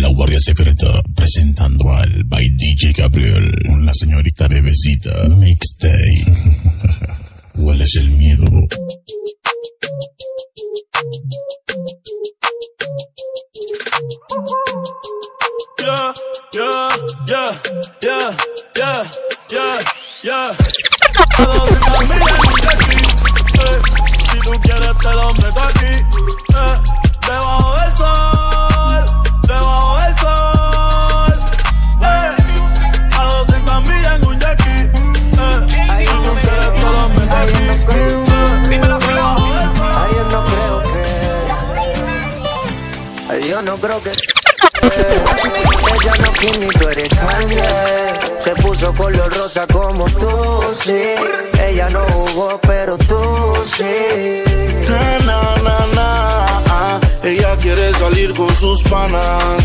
la Guardia Secreta presentando al by DJ Gabriel con la señorita bebecita Mixtape. ¿Cuál es el miedo? Yeah, yeah, yeah, yeah, yeah, yeah, eh. Si tú quieres te lo meto no eres Kanye. Se puso color rosa como tú, sí. Ella no jugó, pero tú sí. Na, na, na. Ella quiere salir con sus panas.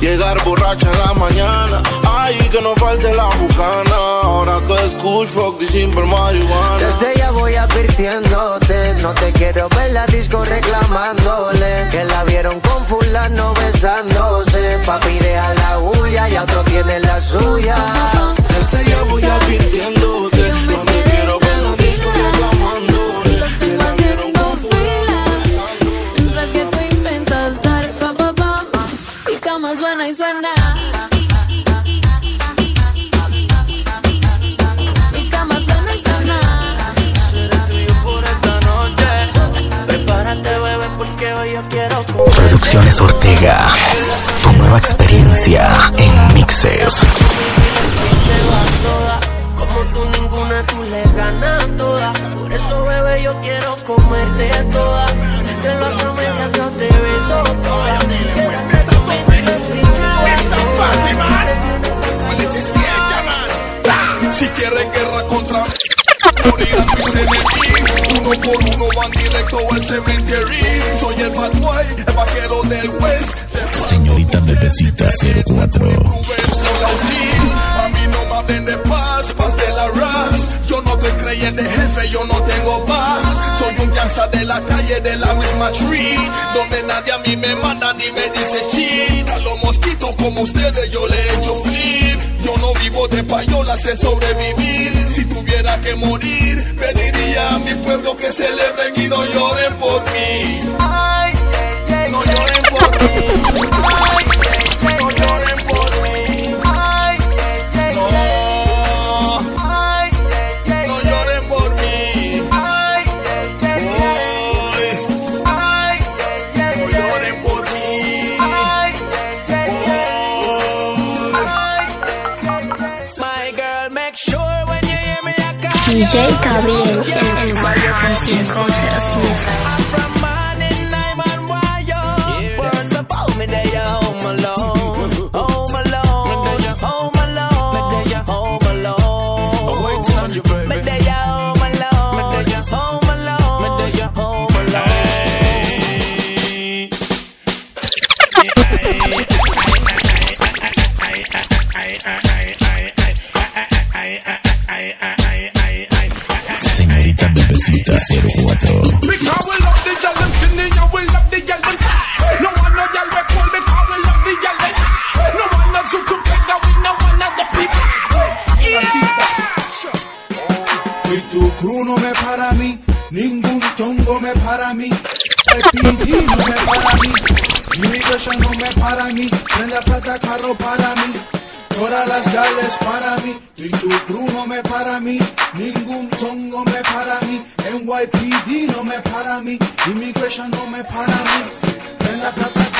Llegar borracha en la mañana. Ay, que no falte la bucana. Ahora tú es Kush, fuck simple marihuana. Desde ya voy advirtiéndote. No te quiero ver la disco reclamándole. Que la vieron con fulano besándose. Papi, deja la huya y otro tiene la suya. Desde ya voy advirtiéndote. No te quiero ver la disco la con fila Mientras que tú intentas dar pa pa pa Mi cama suena y cama suena y suena. Producciones Ortega, nueva experiencia en mixes. Como tú ninguna, tú le ganas toda. Por eso, bebé, yo quiero comerte toda. Entre las amigas yo te beso toda. Si quieren guerra contra. Uno por uno van directo al cementerio. Soy el bad boy, el vaquero del West. Bebecita 04. A no me de paz, paz de la ras. Yo no estoy creyente jefe, yo no tengo paz. Soy un gangsta de la calle de la misma tree. Donde nadie a mí me manda ni me dice shit. A los mosquitos como ustedes yo le he hecho flip. Yo no vivo de payola, sé sobrevivir. Si tuviera que morir, pediría a mi pueblo que celebren y no lloren DJ Gabriel en el WhatsApp 507. Para mí. Prende plata carro para mí, todas las gales para mí. Y tu crew no me para mí, ningún chongo me para mí. NYPD no me para mí, Immigration no me para mí. Prende plata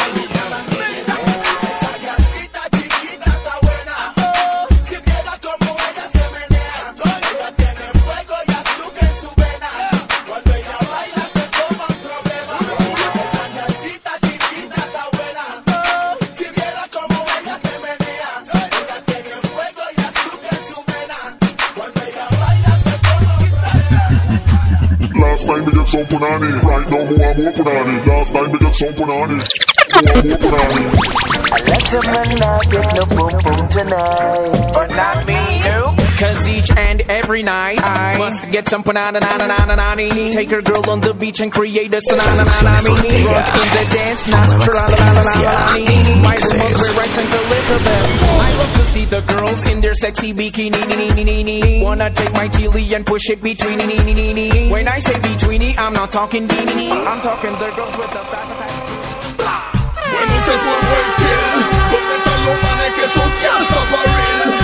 punani, right now more more punani. Last time we get some punani, more more punani. Let a man not get no boom boom tonight. But not me, no. Cause each and every night I must get some banana na na na Take her girl on the beach and create a me Drunk in the dance, not tra la la la la la la White woman the girls in their sexy bikini. Wanna take my chili and push it between. When I say betweeny, I'm not talking beanie. I'm talking the girls with the fat. Bueno, se fue Working. ¿Dónde están los manes que son gangsta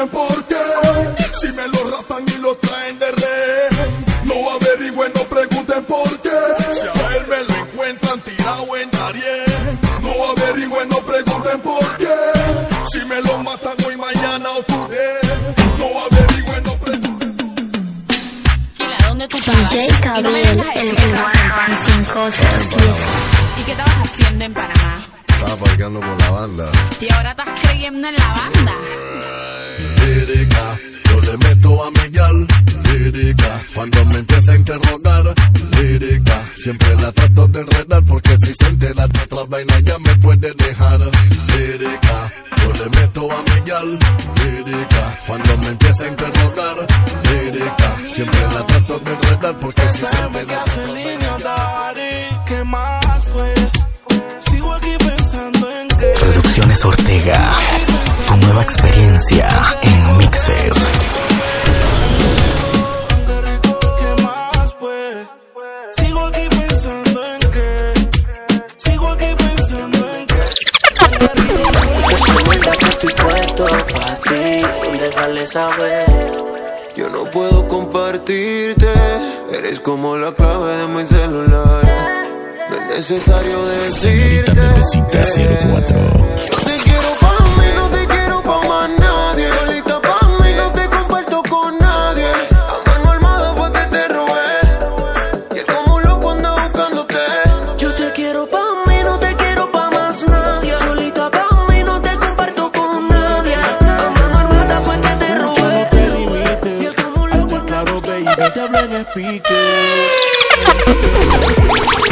pregunten por qué. Si me lo rapan y lo traen de rey, no averigüen, no pregunten por qué. Si a él me lo encuentran tirado en Darien, no averigüen, no pregunten por qué. Si me lo matan hoy, mañana o today, no averigüen, no pregunten. ¿Dónde tú DJ Gabriel, el, el Juan 507. ¿Y qué estabas haciendo en Panamá? Estaba parqueando con la banda. Y ahora estás creyendo en la banda. Interrogar. Lírica, siempre la trato de enredar porque si se entera de otra vaina ya me puede dejar. Lírica, yo le meto a Miguel. Lírica, cuando me empieza a interrogar. Lírica, siempre la trato de enredar porque si se entera de otra vaina ¿Qué más pues? Sigo aquí pensando en que Producciones Ortega. Tu nueva experiencia en mixes. Saber. Yo no puedo compartirte, eres como la clave de mi celular. No es necesario Señorita decirte. Bebecita 04. Te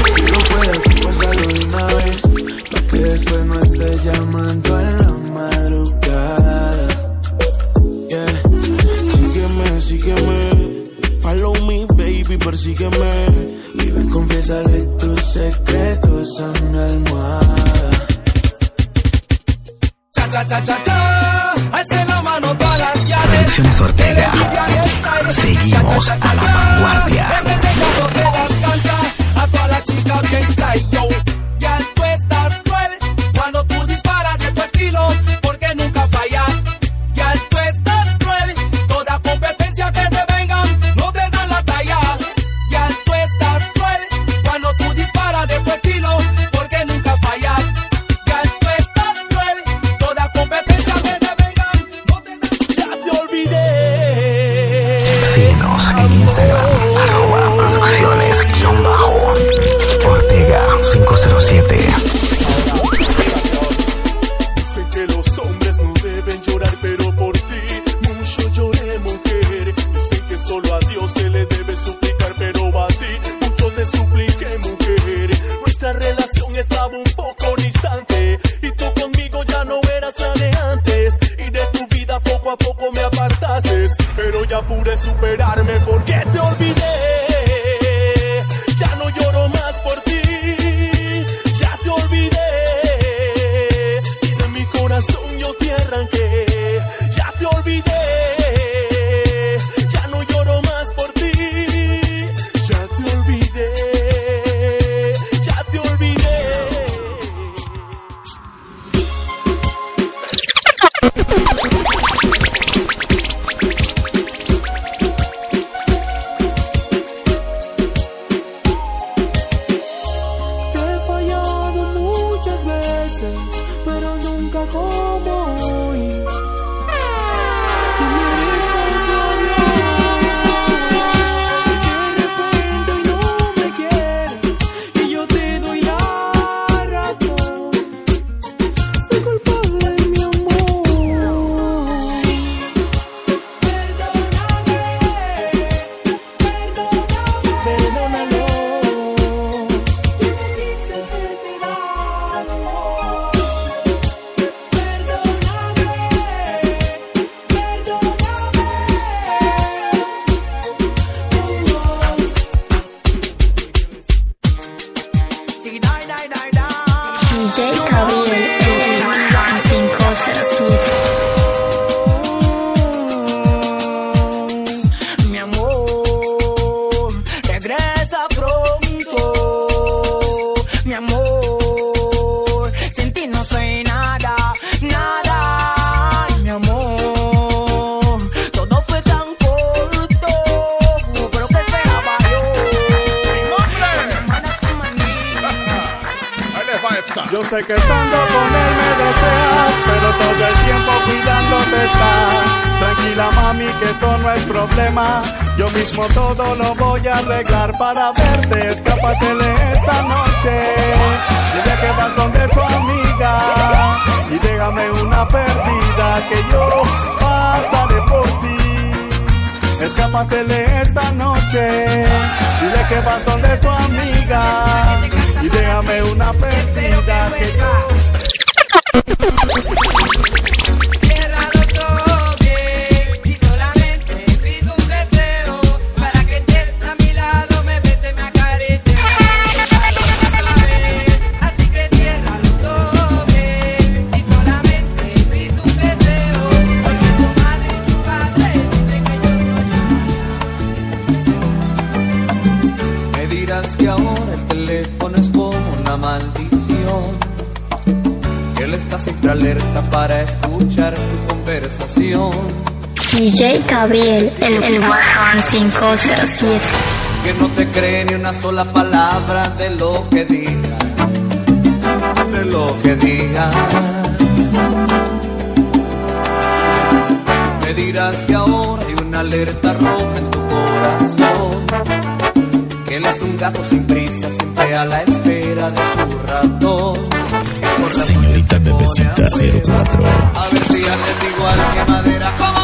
noche. Dile que vas donde tu amiga y déjame una perdida que. DJ Gabriel, el, el Guaján 507. Que no te cree ni una sola palabra de lo que digas, de lo que digas. Me dirás que ahora hay una alerta roja en tu corazón. Que él es un gato sin prisa, siempre a la espera de su ratón. Señorita Bebecita 04. A ver si antes igual que madera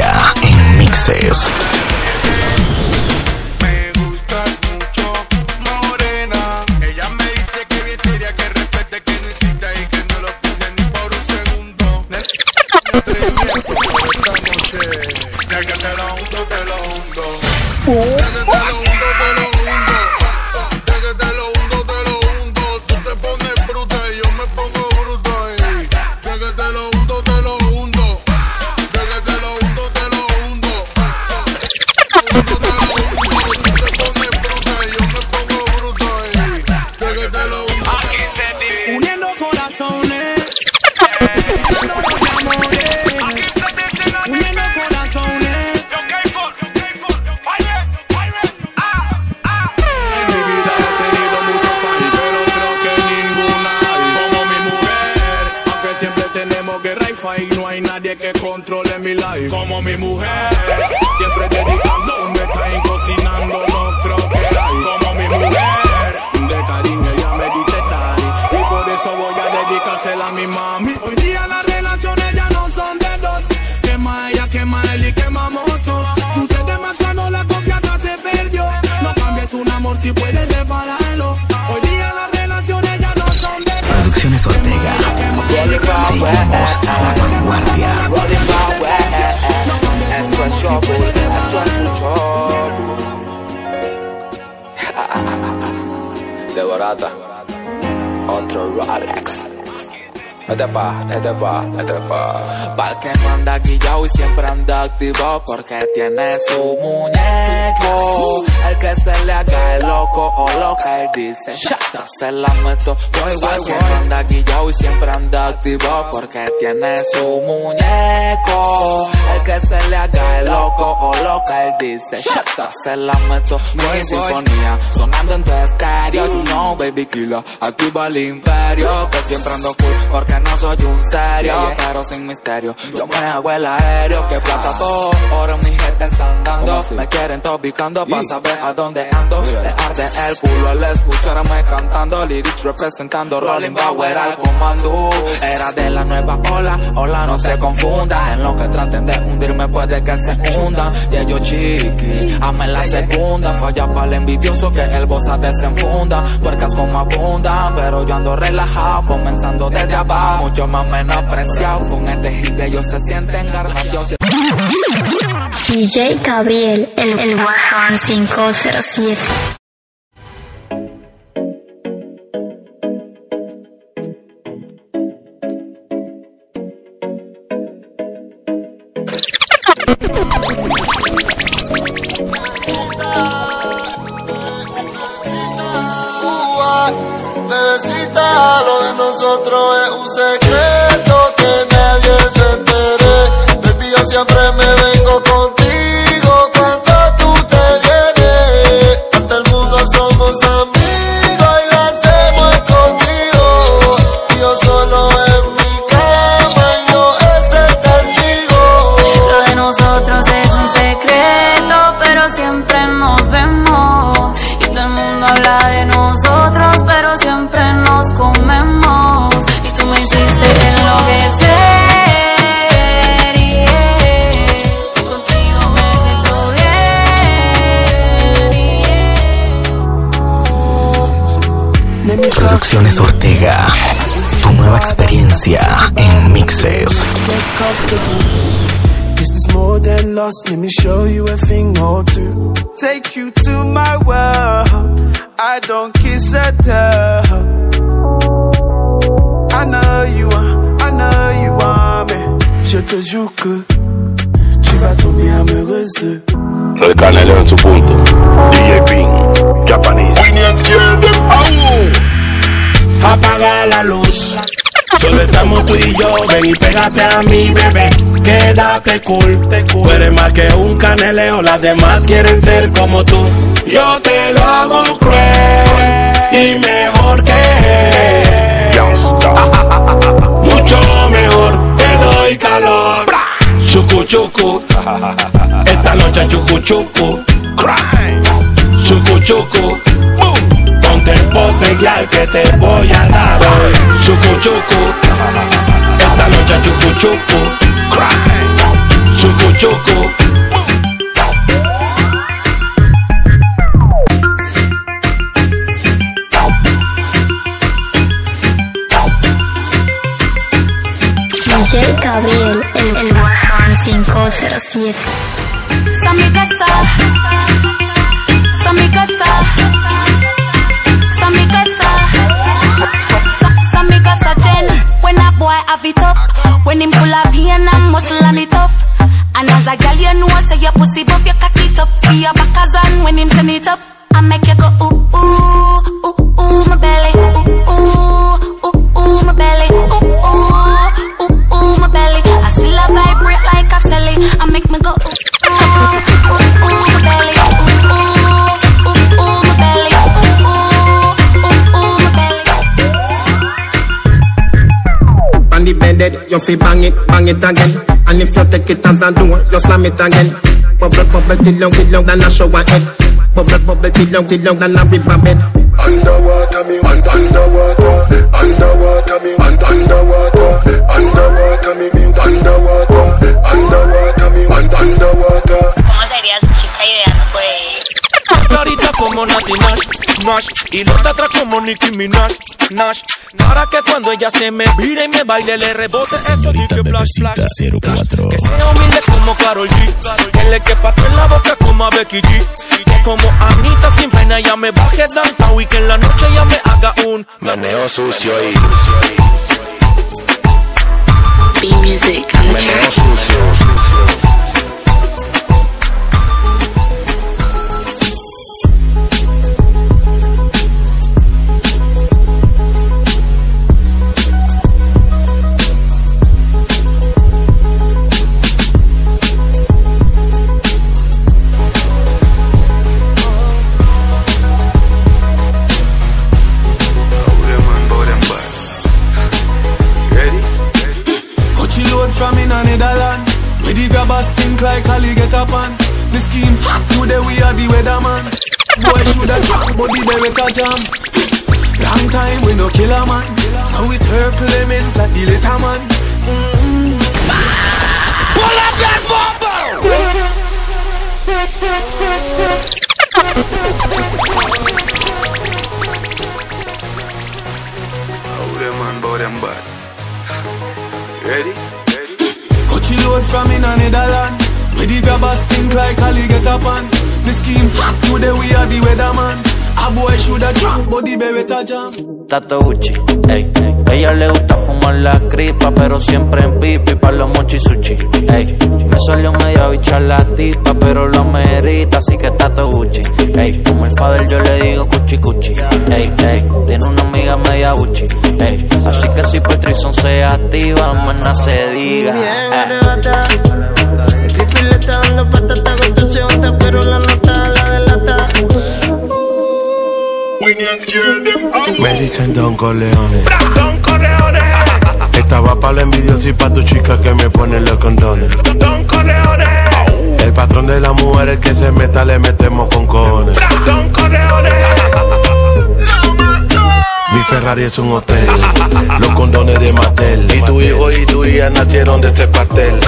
en mixes. Mi life como mi mujer. Siempre dedicando un time cocinando, no creo que hay como mi mujer. De cariño ella me dice Tari y por eso voy a dedicársela a mi mami. Hoy día las relaciones ya no son de dos. Quema ella, quema él y quemamos todo. Sucede más cuando la confianza se perdió. No cambies un amor si puedes repararlo. Hoy día las relaciones ya no son de dos. Producciones Ortega. Seguimos a la vanguardia. Trouble. De otro Rolex. Este pa, este pa, este pa. Pa'l que no anda guillao y siempre anda activo porque tiene su muñeco. El que se le haga el loco o loca, él dice, shut se la meto. Voy, voy, voy. anda guillao y siempre anda activo porque tiene su muñeco. El que se le haga el loco o loca, él dice, shut se la meto. Mi sinfonía sonando en tu estéreo. You know, baby killer, activa el imperio. Que siempre ando cool porque no soy un serio, pero sin misterio. Yo me hago el aéreo, que plata todo. Ahora mi gente están dando. Me quieren topicando para saber a dónde ando. Le arde el culo al escucharme cantando. Lyrics representando Rolling Power al comando. Era de la nueva ola, ola no se confunda. En lo que traten de hundirme puede que se hundan. Y ellos chiqui, ame la segunda. Falla para el envidioso que el bossa desenfunda. Puercas como abundan, pero yo ando relajado, comenzando desde abajo. Mucho más menospreciado. Con este hit ellos se sienten garnachos. DJ Gabriel, el, el Guasón 507. Bebecita, lo de nosotros es un secreto que nadie se entere. Baby, yo siempre me Producciones Ortega. Tu nueva experiencia en mixes. This is more than lost. Let me show you a thing or two. Take you to my world. I don't kiss a tell. I know you want, I know you want me. Je te jure que tu vas tomber amoureuse. El canelo en su punto. DJ Ping, Japanese. Apaga la luz. Solo estamos tú y yo, ven y pégate a mi bebé, quédate cool. Tú eres más que un caneleo, las demás quieren ser como tú. Yo te lo hago cruel y mejor que. Mucho mejor, te doy calor. Chucu chucu, esta noche chucu chucu. Chucu chucu, pose ya que te voy a dar hoy. Chucu chucu, esta noche chucu chucu. Chucu chucu. DJ Gabriel, el, el Guasón 507. Sa mi casa, sa mi casa, Then when a boy have it up, when him muscle it. And as a girl you know say your pussy buff, you cock it up. When him turn it up, I make you go ooh ooh ooh ooh my belly, ooh ooh ooh ooh my belly, you fi bang it, bang it again. And if you take it as a door, you slam it again. Bubble, bubble, till long, till long, than a shower head. Bubble, bubble, till long, till long, than a river bed. Underwater me, un- underwater, underwater me, un- underwater, underwater me, me, underwater, underwater me, un- underwater. Clarita como Nati Nash, Nash Y los de atrás como Nicki Minaj, Nash Para que cuando ella se me vire y me baile Le rebote eso y que flash, flash Bebecita 04. Que sea humilde como Karol G Que le quepa en la boca como a Becky G Que como Anita sin pena ella me baje downtown Y que en la noche ella me haga un Meneo sucio y track. sucio. Jam. Tato Gucci, ey. Ella le gusta fumar la cripa, pero siempre en pipi pa' los mochi sushi, ey. Me salió media bicha la tipa, pero lo merita, así que Tato Gucci, ey. Como el father yo le digo cuchi cuchi, ey, ey. Tiene una amiga media Gucci, ey. Así que si Patrison se activa, nada se diga, Bien arrebata. El creepy le está dando patata con pero la nota la delata. Me dicen Don Corleone. Estaba para la envidiosa y pa' tu chica que me pone los condones. Don Corleone El patrón de la mujer, el que se meta, le metemos con cojones. Don Corleone Mi Ferrari es un hotel, los condones de Mattel. Y tu hijo y tu hija nacieron de ese pastel.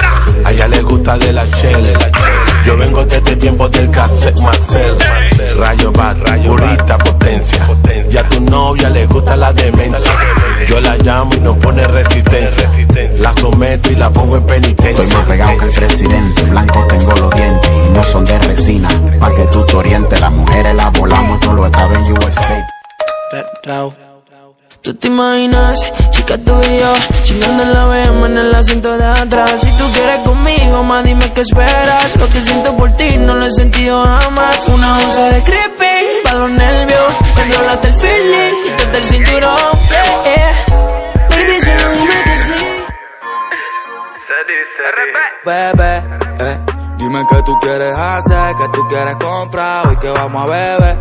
A ella le gusta de la Shell. Yo vengo desde tiempo del cassette Marcel. Rayo bat, purita potencia. Ya a tu novia le gusta la demencia. Yo la llamo y no pone resistencia. La someto y la pongo en penitencia. Estoy más pegado que el presidente, blanco tengo los dientes y no son de resina. Pa' que tú te orientes, las mujeres las volamos, todo lo estaba en USA. Tú te imaginas, chica tú y yo Chingando en la BM en el asiento de atrás Si tú quieres conmigo, más dime qué esperas Lo que siento por ti no lo he sentido jamás Una onza de creepy, pa' los nervios Enrolaste el feeling, quítate el cinturón yeah, yeah. Baby, solo dime que sí Bebé, eh, dime qué tú quieres hacer, qué tú quieres comprar, hoy que vamos a beber.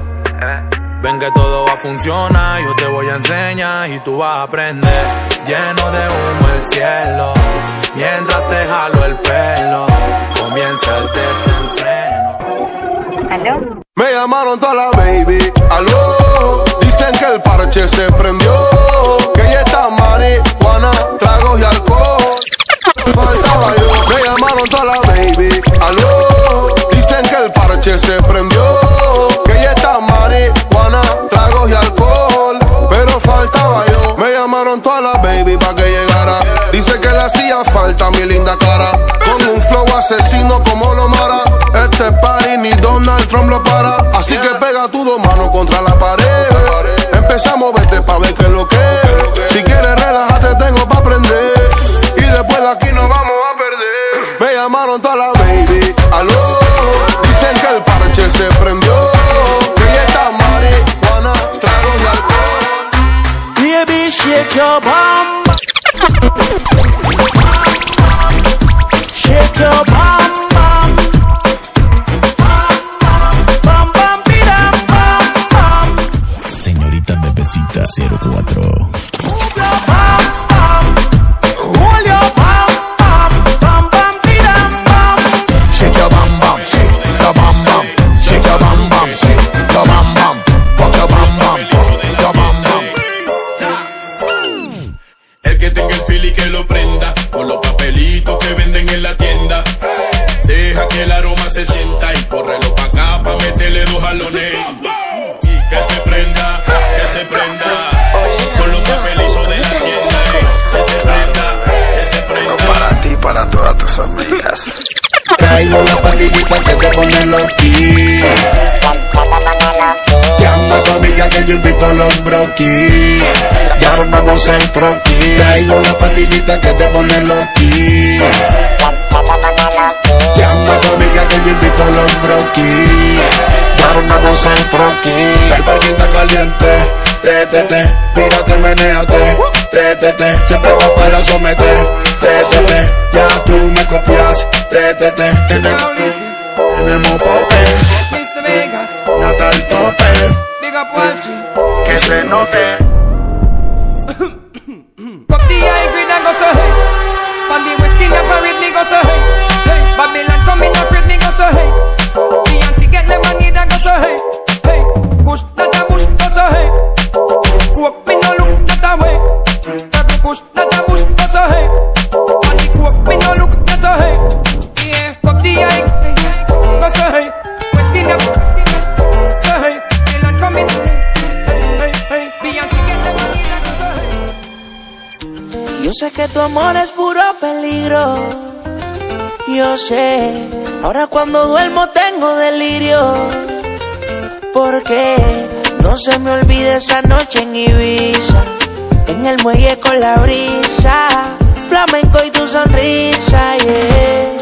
Ven que todo va a funcionar, yo te voy a enseñar y tú vas a aprender. Lleno de humo el cielo, mientras te jalo el pelo, comienza el desenfreno. Me llamaron toda la baby, aló. Dicen que el parche se prendió. Que ella está marihuana, tragos y alcohol. Faltaba yo. Me llamaron toda la baby, aló. Dicen que el parche se prendió. Que ella está marihuana, tragos y alcohol. Pero faltaba yo. Me llamaron toda la baby pa' que llegara. Dice que le hacía falta mi linda cara. Con un flow asesino como lo mara. Este party ni Donald Trump lo para. Así que pega tus dos manos contra la pared. Empezamos, vete pa' ver qué es lo que es. Si quieres relájate, tengo pa' aprender. Y después de aquí nos vamos a perder. Me llamaron toda la baby, aló. Dicen que el parche se prendió. Que está marihuana, tragos y alcohol. Baby, shake your bum. Ya armamos el proqui. Traigo la pastillita que te pone loqui. Llama a tu amiga que yo invito a los broquis. Ya armamos el. El parque está caliente. Te, te, te, mírate, menéate. Te, te, te, siempre va para someter. Te, te, te, ya tú me copias. Te, te, te, tenemos, tenemos pope. Mr. Vegas, Nata al tope. big up. Que se note. que tu amor es puro peligro. Yo sé, ahora cuando duermo tengo delirio. Porque no se me olvide esa noche en Ibiza. En el muelle con la brisa. Flamenco y tu sonrisa, yeah.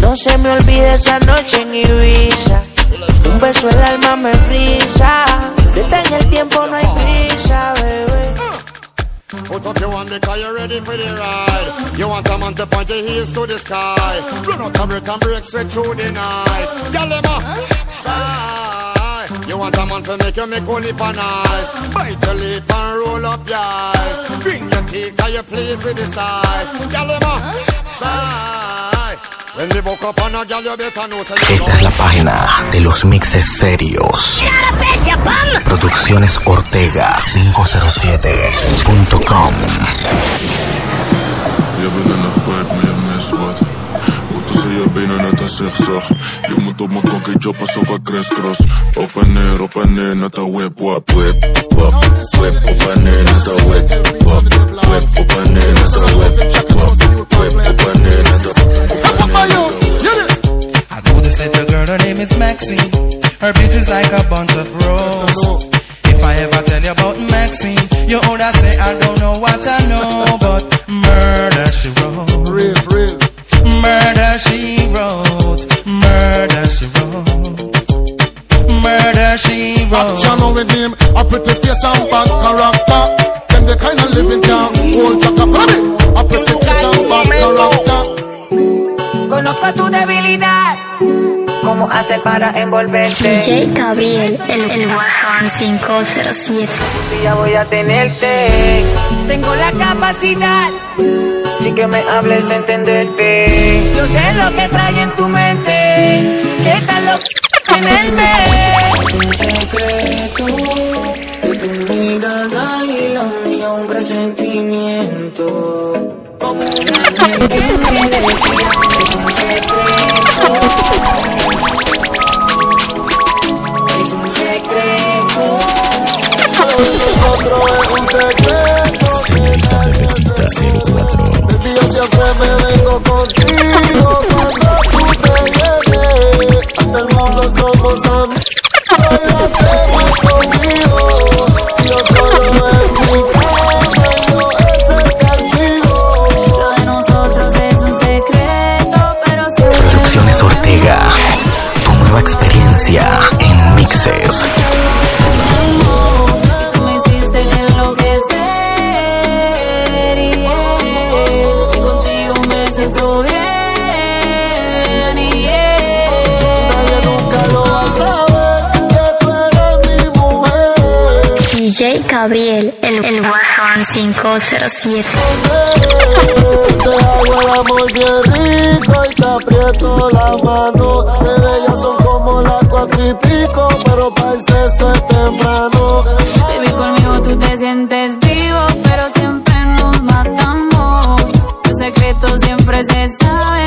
No se me olvide esa noche en Ibiza. Un beso el alma me frisa. Detén el tiempo, no hay prisa, bebé. Put up your one because you're ready for the ride. You want a man to point your heels to the sky. Run out a break and break straight through the night. Girl, them. You want a man to make you make only pan eyes. Bite your lip and roll up your eyes. Bring your teeth cause you're pleased with the size. Girl, them on Esta es la página de los mixes serios. Producciones Ortega 507.com. Je bent in de vibe, maar je mist wat. Hoe tussen je benen net een zigzag. Je moet op mijn kokkie chop alsof ik crisscross. Op en neer, op en neer, net een whip, wap, whip, wap. Whip, op en neer, net een whip, wap. Whip, op en neer, net een whip, wap. Whip, op en neer, net een op en neer, net een I know this little girl, her name is Maxine. Her beauty's like a bunch of roses. If I ever tell you about Maxine, you older say I don't know what I know, but murder she wrote. She wrote. Action with him, a pretty face and bad character. Them the kind of living can hold chaka. Follow me. A pretty face and bad character. Conozco tu debilidad. ¿Cómo hacer para envolverte? DJ Gabriel, el, el Guasón 507. Un día voy a tenerte. Tengo la capacidad. Si que me hables, entenderte. Yo sé lo que trae en tu mente. ¿Qué tal lo que en el mes? Secreto de tu mirada y la mía un presentimiento. Como un ángel que me decía es un secreto. Es un secreto. Nosotros es un secreto. Señorita Bebecita 04. Baby, yo siempre me vengo contigo cuando tú te vienes. Hasta el mundo somos Tu nueva experiencia en mixes. Gabriel, el, el Guasón 507. Te hago el amor rico y te aprieto la mano. Bebé, ya son como las cuatro y pico, pero para el sexo es temprano. Baby, conmigo tú te sientes vivo, pero siempre nos matamos. Tu secreto siempre se sabe.